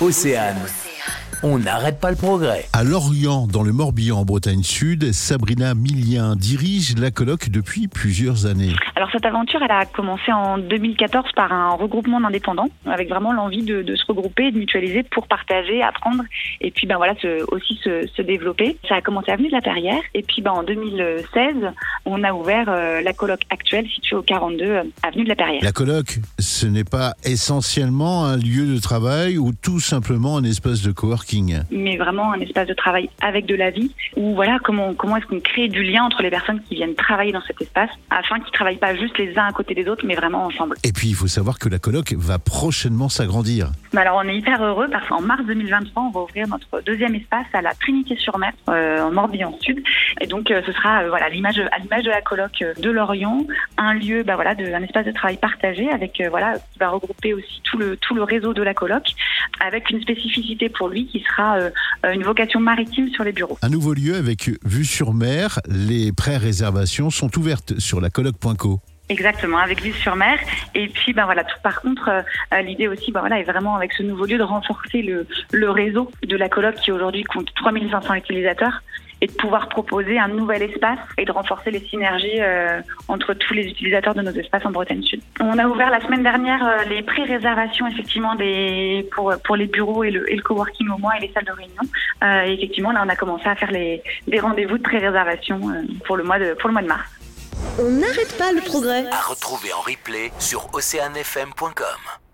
Océane. On n'arrête pas le progrès. À Lorient, dans le Morbihan, en Bretagne Sud, Sabrina Millien dirige la colloque depuis plusieurs années. Alors cette aventure, elle a commencé en 2014 par un regroupement d'indépendants, avec vraiment l'envie de, de, se regrouper, de mutualiser pour partager, apprendre, et puis ben voilà, se, aussi se, se, développer. Ça a commencé à Avenue de la Perrière, et puis ben en 2016, on a ouvert euh, la colloque actuelle située au 42 euh, Avenue de la Perrière. La colloque, ce n'est pas essentiellement un lieu de travail ou tout simplement un espace de coworking mais vraiment un espace de travail avec de la vie, où voilà comment comment est-ce qu'on crée du lien entre les personnes qui viennent travailler dans cet espace, afin qu'ils travaillent pas juste les uns à côté des autres, mais vraiment ensemble. Et puis il faut savoir que la colloque va prochainement s'agrandir. alors on est hyper heureux parce qu'en mars 2023, on va ouvrir notre deuxième espace à la Trinité-sur-Mer, euh, en Morbihan Sud, et donc euh, ce sera euh, voilà l'image à l'image de la colloque de Lorient, un lieu bah voilà de, un espace de travail partagé avec voilà qui va regrouper aussi tout le tout le réseau de la colloque, avec une spécificité pour lui qui sera euh, une vocation maritime sur les bureaux. Un nouveau lieu avec vue sur mer. Les pré-réservations sont ouvertes sur la colloque.co. Exactement, avec vue sur mer. Et puis, ben voilà. Tout, par contre, euh, l'idée aussi, ben voilà, est vraiment avec ce nouveau lieu de renforcer le, le réseau de la colloque qui aujourd'hui compte 3500 utilisateurs et de pouvoir proposer un nouvel espace et de renforcer les synergies euh, entre tous les utilisateurs de nos espaces en Bretagne Sud. On a ouvert la semaine dernière euh, les pré-réservations effectivement des pour pour les bureaux et le, et le coworking au mois et les salles de réunion. Euh, et effectivement là on a commencé à faire les des rendez-vous de pré-réservation euh, pour le mois de pour le mois de mars. On n'arrête pas le progrès. À retrouver en replay sur oceanfm.com.